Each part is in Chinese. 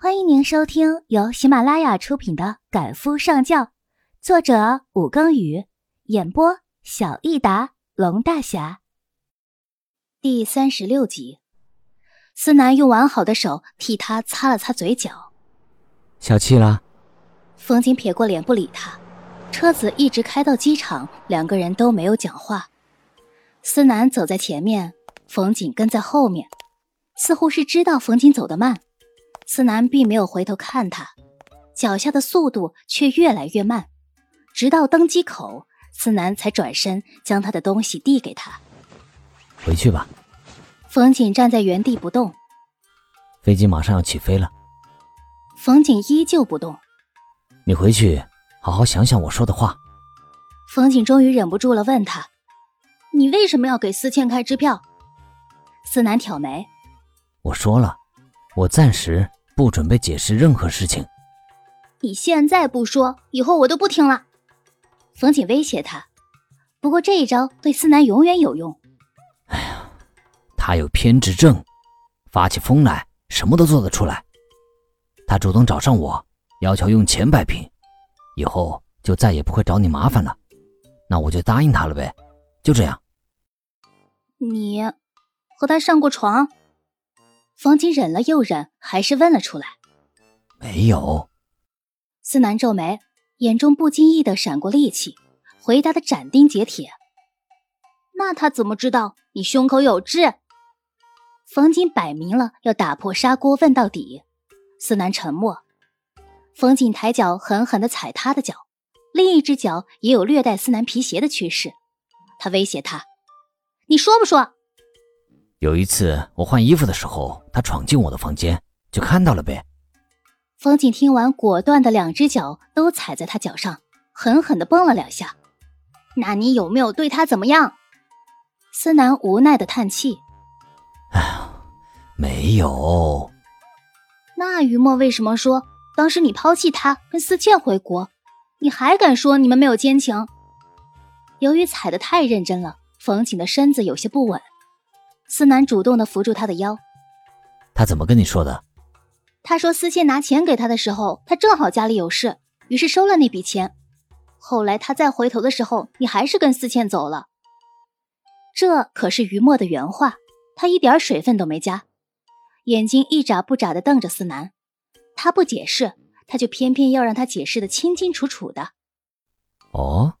欢迎您收听由喜马拉雅出品的《赶夫上轿》，作者武庚宇，演播小益达龙大侠。第三十六集，思南用完好的手替他擦了擦嘴角。小气了。冯景撇过脸不理他，车子一直开到机场，两个人都没有讲话。思南走在前面，冯景跟在后面，似乎是知道冯景走得慢。思南并没有回头看他，脚下的速度却越来越慢，直到登机口，思南才转身将他的东西递给他。回去吧。冯景站在原地不动。飞机马上要起飞了。冯景依旧不动。你回去好好想想我说的话。冯景终于忍不住了，问他：“你为什么要给思倩开支票？”思南挑眉：“我说了，我暂时。”不准备解释任何事情。你现在不说，以后我都不听了。冯景威胁他。不过这一招对思南永远有用。哎呀，他有偏执症，发起疯来什么都做得出来。他主动找上我，要求用钱摆平，以后就再也不会找你麻烦了。那我就答应他了呗，就这样。你和他上过床？冯锦忍了又忍，还是问了出来：“没有。”思南皱眉，眼中不经意的闪过戾气，回答的斩钉截铁：“那他怎么知道你胸口有痣？”冯锦摆明了要打破砂锅问到底。思南沉默。冯锦抬脚狠狠的踩他的脚，另一只脚也有略带思南皮鞋的趋势。他威胁他：“你说不说？”有一次我换衣服的时候，他闯进我的房间，就看到了呗。冯景听完，果断的两只脚都踩在他脚上，狠狠的蹦了两下。那你有没有对他怎么样？思南无奈的叹气：“哎呀，没有。”那于墨为什么说当时你抛弃他跟思倩回国？你还敢说你们没有奸情？由于踩得太认真了，冯景的身子有些不稳。思南主动的扶住他的腰，他怎么跟你说的？他说思倩拿钱给他的时候，他正好家里有事，于是收了那笔钱。后来他再回头的时候，你还是跟思倩走了。这可是于墨的原话，他一点水分都没加，眼睛一眨不眨的瞪着思南。他不解释，他就偏偏要让他解释的清清楚楚的。哦，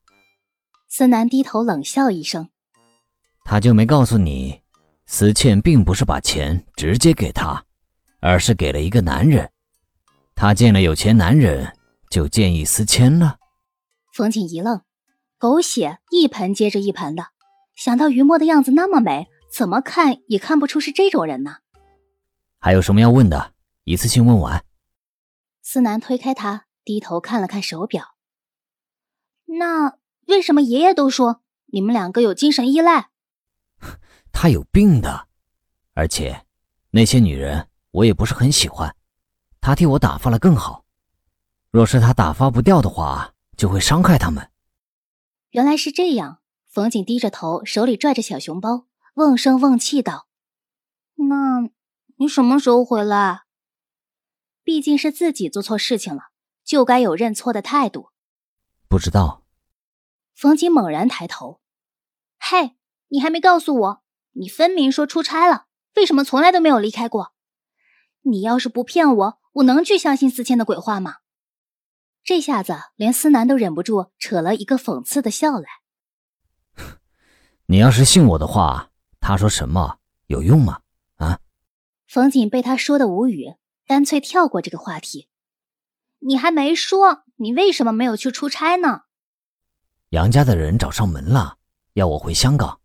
思南低头冷笑一声，他就没告诉你。思倩并不是把钱直接给他，而是给了一个男人。他见了有钱男人，就见异思迁了。冯景一愣，狗血一盆接着一盆的。想到于墨的样子那么美，怎么看也看不出是这种人呢。还有什么要问的？一次性问完。思南推开他，低头看了看手表。那为什么爷爷都说你们两个有精神依赖？他有病的，而且那些女人我也不是很喜欢，他替我打发了更好。若是他打发不掉的话，就会伤害他们。原来是这样。冯景低着头，手里拽着小熊包，瓮声瓮气道：“那你什么时候回来？毕竟是自己做错事情了，就该有认错的态度。”不知道。冯景猛然抬头：“嘿，你还没告诉我。”你分明说出差了，为什么从来都没有离开过？你要是不骗我，我能去相信思倩的鬼话吗？这下子连思南都忍不住扯了一个讽刺的笑来。你要是信我的话，他说什么有用吗？啊？冯锦被他说的无语，干脆跳过这个话题。你还没说，你为什么没有去出差呢？杨家的人找上门了，要我回香港。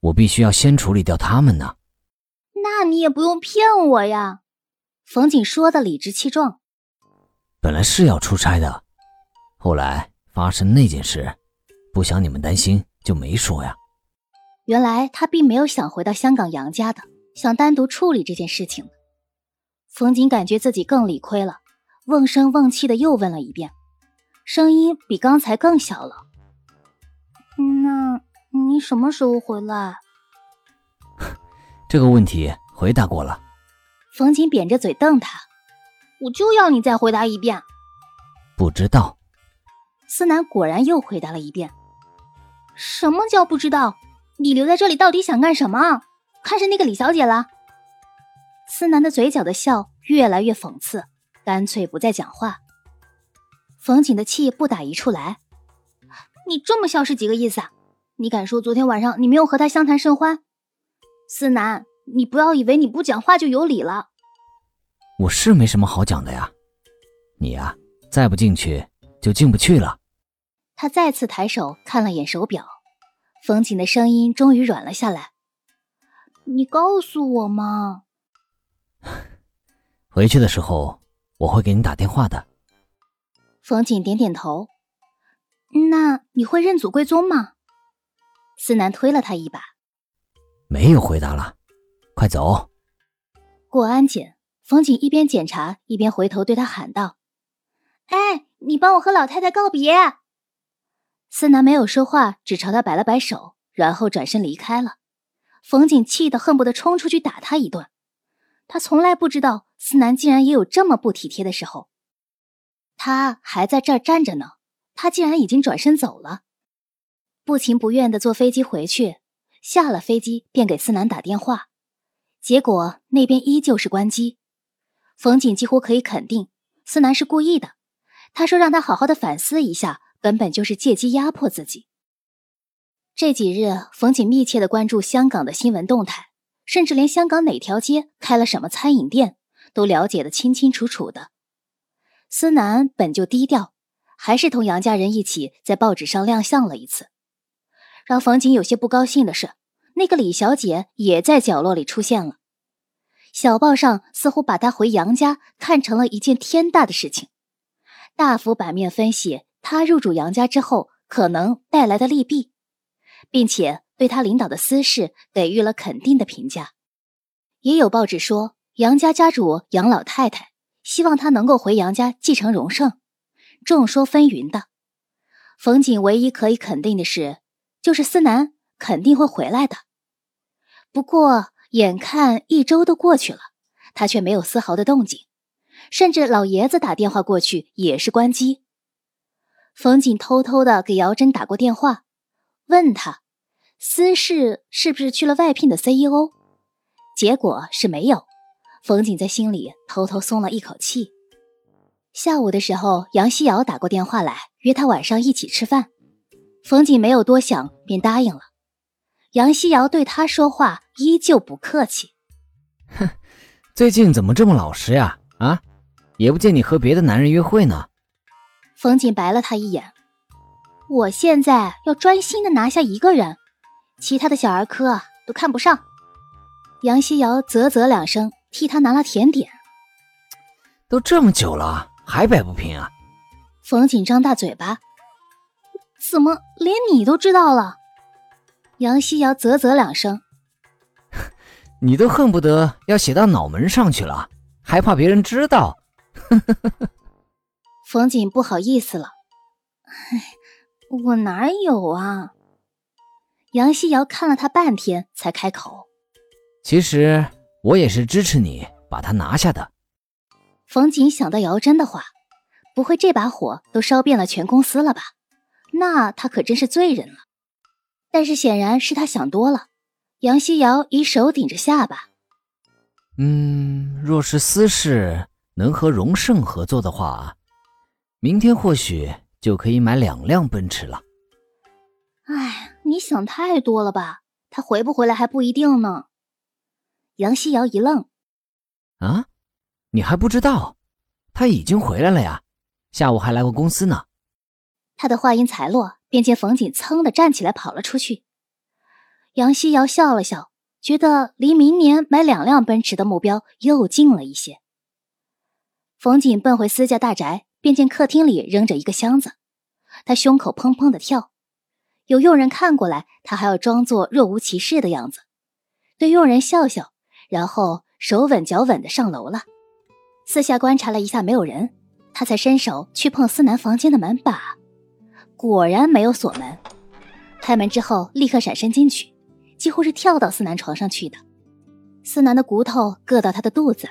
我必须要先处理掉他们呢。那你也不用骗我呀。冯景说的理直气壮。本来是要出差的，后来发生那件事，不想你们担心，就没说呀。原来他并没有想回到香港杨家的，想单独处理这件事情。冯景感觉自己更理亏了，瓮声瓮气的又问了一遍，声音比刚才更小了。那。你什么时候回来？这个问题回答过了。冯锦扁着嘴瞪他。我就要你再回答一遍。不知道。思南果然又回答了一遍。什么叫不知道？你留在这里到底想干什么？看上那个李小姐了？思南的嘴角的笑越来越讽刺，干脆不再讲话。冯锦的气不打一处来。你这么笑是几个意思啊？你敢说昨天晚上你没有和他相谈甚欢？思南，你不要以为你不讲话就有理了。我是没什么好讲的呀，你呀，再不进去就进不去了。他再次抬手看了眼手表，冯锦的声音终于软了下来。你告诉我嘛。回去的时候我会给你打电话的。冯锦点点头。那你会认祖归宗吗？思南推了他一把。没有回答了，快走。过安检，冯景一边检查一边回头对他喊道：“哎，你帮我和老太太告别。”思南没有说话，只朝他摆了摆手，然后转身离开了。冯景气得恨不得冲出去打他一顿。他从来不知道思南竟然也有这么不体贴的时候。他还在这儿站着呢。他竟然已经转身走了，不情不愿的坐飞机回去，下了飞机便给思南打电话，结果那边依旧是关机。冯锦几乎可以肯定，思南是故意的。他说让他好好的反思一下，根本就是借机压迫自己。这几日，冯锦密切的关注香港的新闻动态，甚至连香港哪条街开了什么餐饮店，都了解的清清楚楚的。思南本就低调。还是同杨家人一起在报纸上亮相了一次。让冯景有些不高兴的是，那个李小姐也在角落里出现了。小报上似乎把她回杨家看成了一件天大的事情，大幅版面分析她入主杨家之后可能带来的利弊，并且对她领导的私事给予了肯定的评价。也有报纸说，杨家家主杨老太太希望她能够回杨家继承荣盛。众说纷纭的，冯锦唯一可以肯定的是，就是思南肯定会回来的。不过，眼看一周都过去了，他却没有丝毫的动静，甚至老爷子打电话过去也是关机。冯锦偷偷的给姚真打过电话，问他思氏是不是去了外聘的 CEO，结果是没有。冯锦在心里偷偷松了一口气。下午的时候，杨希瑶打过电话来，约他晚上一起吃饭。冯锦没有多想，便答应了。杨希瑶对他说话依旧不客气：“哼，最近怎么这么老实呀？啊，也不见你和别的男人约会呢。”冯锦白了他一眼：“我现在要专心的拿下一个人，其他的小儿科都看不上。”杨希瑶啧啧两声，替他拿了甜点。都这么久了。还摆不平啊！冯锦张大嘴巴，怎么连你都知道了？杨希瑶啧啧两声，你都恨不得要写到脑门上去了，还怕别人知道？冯锦不好意思了，哎，我哪有啊？杨希瑶看了他半天，才开口：“其实我也是支持你把他拿下的。”冯锦想到姚真的话，不会这把火都烧遍了全公司了吧？那他可真是罪人了。但是显然是他想多了。杨希瑶以手顶着下巴，嗯，若是私事能和荣盛合作的话，明天或许就可以买两辆奔驰了。哎，你想太多了吧？他回不回来还不一定呢。杨希瑶一愣，啊？你还不知道，他已经回来了呀，下午还来过公司呢。他的话音才落，便见冯锦噌的站起来跑了出去。杨希瑶笑了笑，觉得离明年买两辆奔驰的目标又近了一些。冯锦奔回私家大宅，便见客厅里扔着一个箱子，他胸口砰砰的跳。有佣人看过来，他还要装作若无其事的样子，对佣人笑笑，然后手稳脚稳的上楼了。四下观察了一下，没有人，他才伸手去碰思南房间的门把，果然没有锁门。开门之后，立刻闪身进去，几乎是跳到思南床上去的。思南的骨头硌到他的肚子，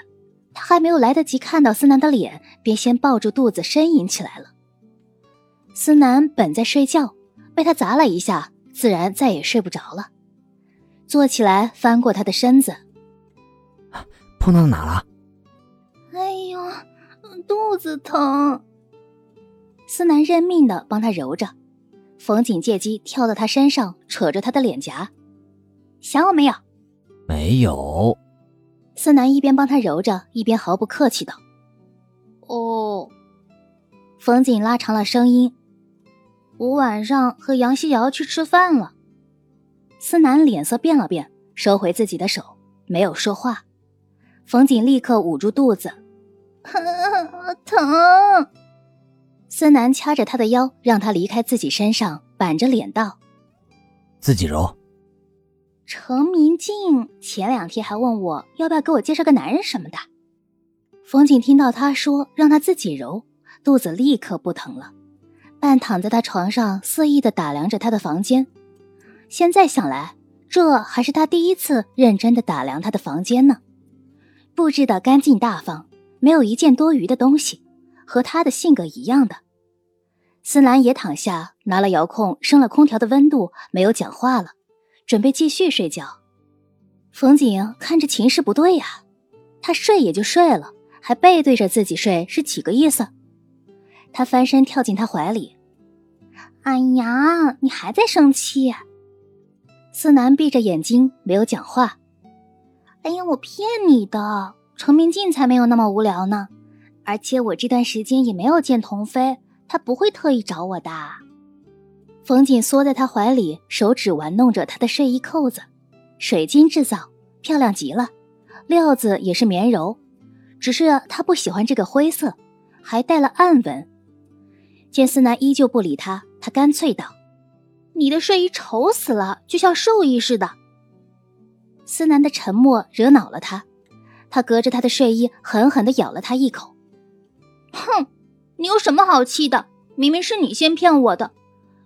他还没有来得及看到思南的脸，便先抱住肚子呻吟起来了。思南本在睡觉，被他砸了一下，自然再也睡不着了。坐起来，翻过他的身子，碰到哪了？哎呦，肚子疼。思南认命的帮他揉着，冯景借机跳到他身上，扯着他的脸颊，想我没有？没有。思南一边帮他揉着，一边毫不客气道：“哦。”冯景拉长了声音：“我晚上和杨希瑶去吃饭了。”思南脸色变了变，收回自己的手，没有说话。冯景立刻捂住肚子，疼。思南掐着他的腰，让他离开自己身上，板着脸道：“自己揉。”程明静前两天还问我要不要给我介绍个男人什么的。冯景听到他说让他自己揉，肚子立刻不疼了，半躺在他床上，肆意的打量着他的房间。现在想来，这还是他第一次认真的打量他的房间呢，布置的干净大方，没有一件多余的东西，和他的性格一样的。思南也躺下，拿了遥控升了空调的温度，没有讲话了，准备继续睡觉。冯景看着情势不对呀，他睡也就睡了，还背对着自己睡，是几个意思？他翻身跳进他怀里，哎呀，你还在生气？思南闭着眼睛，没有讲话。哎呀，我骗你的，程明镜才没有那么无聊呢。而且我这段时间也没有见童飞，他不会特意找我的。冯锦缩在他怀里，手指玩弄着他的睡衣扣子，水晶制造，漂亮极了，料子也是绵柔，只是他不喜欢这个灰色，还带了暗纹。见思南依旧不理他，他干脆道。你的睡衣丑死了，就像兽医似的。思南的沉默惹恼了他，他隔着他的睡衣狠狠地咬了他一口。哼，你有什么好气的？明明是你先骗我的。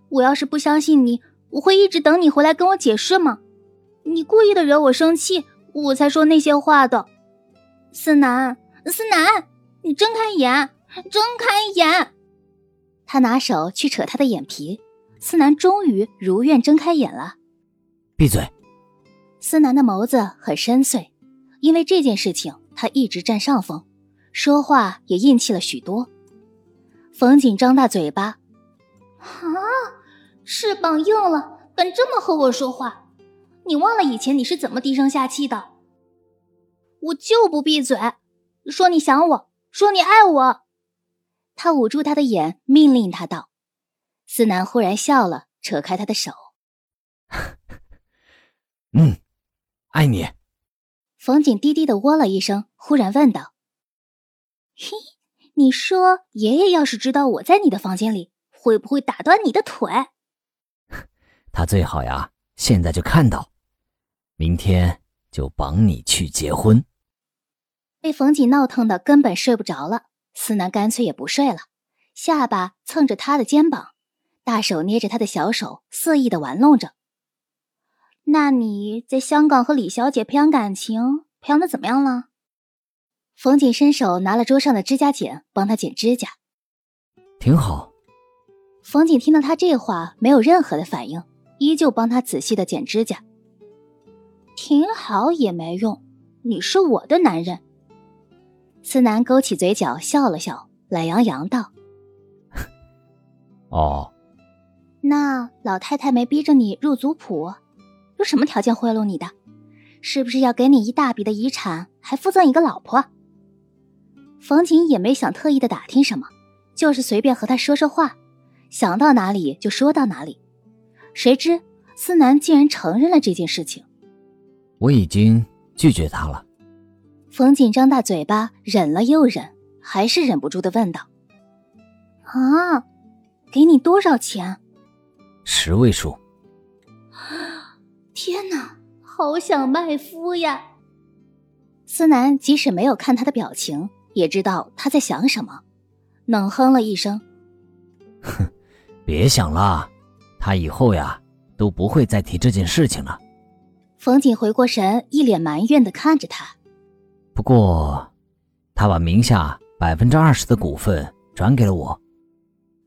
我要是不相信你，我会一直等你回来跟我解释吗？你故意的惹我生气，我才说那些话的。思南，思南，你睁开眼，睁开眼。他拿手去扯他的眼皮。思南终于如愿睁开眼了，闭嘴。思南的眸子很深邃，因为这件事情他一直占上风，说话也硬气了许多。冯锦张大嘴巴，啊，翅膀硬了，敢这么和我说话？你忘了以前你是怎么低声下气的？我就不闭嘴，说你想我，说你爱我。他捂住他的眼，命令他道。思南忽然笑了，扯开他的手。嗯，爱你。冯景低低的喔了一声，忽然问道：“嘿，你说爷爷要是知道我在你的房间里，会不会打断你的腿？” 他最好呀，现在就看到，明天就绑你去结婚。被冯景闹腾的根本睡不着了，思南干脆也不睡了，下巴蹭着他的肩膀。大手捏着他的小手，肆意的玩弄着。那你在香港和李小姐培养感情，培养的怎么样了？冯锦伸手拿了桌上的指甲剪，帮他剪指甲。挺好。冯锦听到他这话，没有任何的反应，依旧帮他仔细的剪指甲。挺好也没用，你是我的男人。思南勾起嘴角笑了笑，懒洋洋道：“ 哦。”那老太太没逼着你入族谱，有什么条件贿赂你的？是不是要给你一大笔的遗产，还附赠一个老婆？冯锦也没想特意的打听什么，就是随便和他说说话，想到哪里就说到哪里。谁知思南竟然承认了这件事情。我已经拒绝他了。冯锦张大嘴巴，忍了又忍，还是忍不住的问道：“啊，给你多少钱？”十位数，天哪，好想卖夫呀！思南即使没有看他的表情，也知道他在想什么，冷哼了一声：“哼，别想了，他以后呀都不会再提这件事情了。”冯锦回过神，一脸埋怨的看着他。不过，他把名下百分之二十的股份转给了我。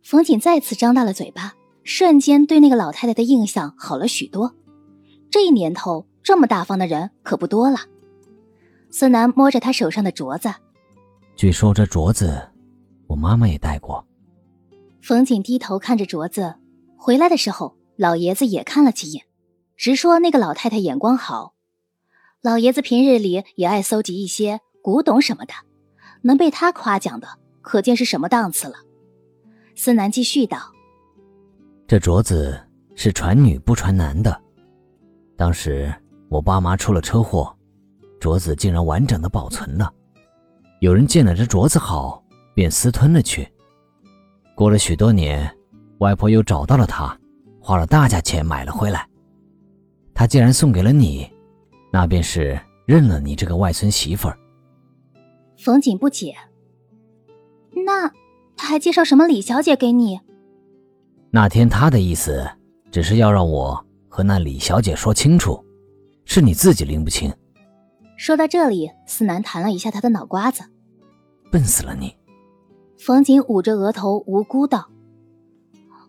冯锦再次张大了嘴巴，瞬间对那个老太太的印象好了许多。这一年头，这么大方的人可不多了。孙楠摸着他手上的镯子，据说这镯子，我妈妈也戴过。冯锦低头看着镯子，回来的时候，老爷子也看了几眼，直说那个老太太眼光好。老爷子平日里也爱搜集一些古董什么的，能被他夸奖的，可见是什么档次了。思南继续道：“这镯子是传女不传男的。当时我爸妈出了车祸，镯子竟然完整的保存了。有人见了这镯子好，便私吞了去。过了许多年，外婆又找到了它，花了大价钱买了回来。他既然送给了你，那便是认了你这个外孙媳妇儿。”冯锦不解：“那？”他还介绍什么李小姐给你？那天他的意思只是要让我和那李小姐说清楚，是你自己拎不清。说到这里，思南弹了一下他的脑瓜子，笨死了你！冯锦捂着额头无辜道：“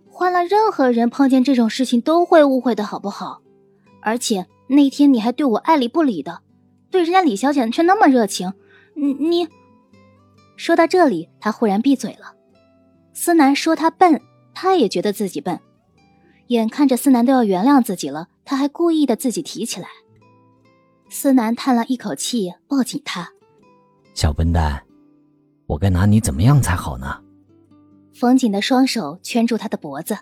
换了任何人碰见这种事情都会误会的好不好？而且那天你还对我爱理不理的，对人家李小姐却那么热情，你你……”说到这里，他忽然闭嘴了。思南说他笨，他也觉得自己笨。眼看着思南都要原谅自己了，他还故意的自己提起来。思南叹了一口气，抱紧他：“小笨蛋，我该拿你怎么样才好呢？”冯锦的双手圈住他的脖子：“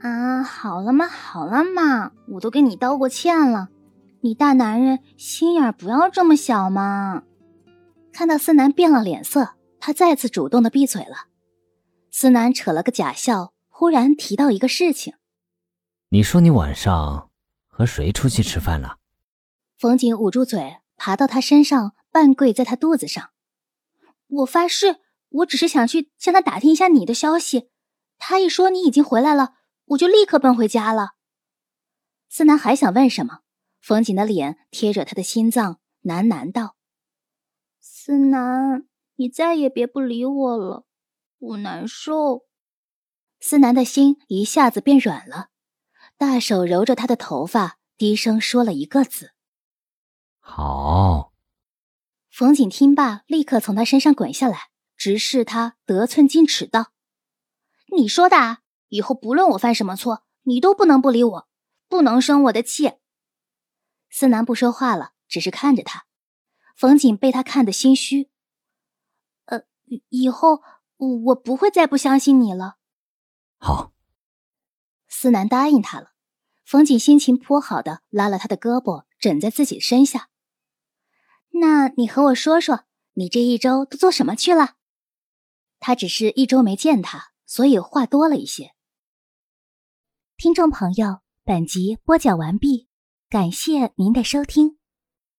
啊，好了嘛，好了嘛，我都给你道过歉了，你大男人心眼不要这么小嘛。”看到思南变了脸色，他再次主动的闭嘴了。思南扯了个假笑，忽然提到一个事情：“你说你晚上和谁出去吃饭了？”冯景捂住嘴，爬到他身上，半跪在他肚子上。我发誓，我只是想去向他打听一下你的消息。他一说你已经回来了，我就立刻奔回家了。思南还想问什么，冯瑾的脸贴着他的心脏，喃喃道：“思南，你再也别不理我了。”我难受，思南的心一下子变软了，大手揉着他的头发，低声说了一个字：“好。”冯锦听罢，立刻从他身上滚下来，直视他，得寸进尺道：“你说的啊！以后不论我犯什么错，你都不能不理我，不能生我的气。”思南不说话了，只是看着他。冯锦被他看得心虚，呃，以后。我不会再不相信你了。好，思南答应他了。冯锦心情颇好的拉了他的胳膊，枕在自己身下。那你和我说说，你这一周都做什么去了？他只是一周没见他，所以话多了一些。听众朋友，本集播讲完毕，感谢您的收听。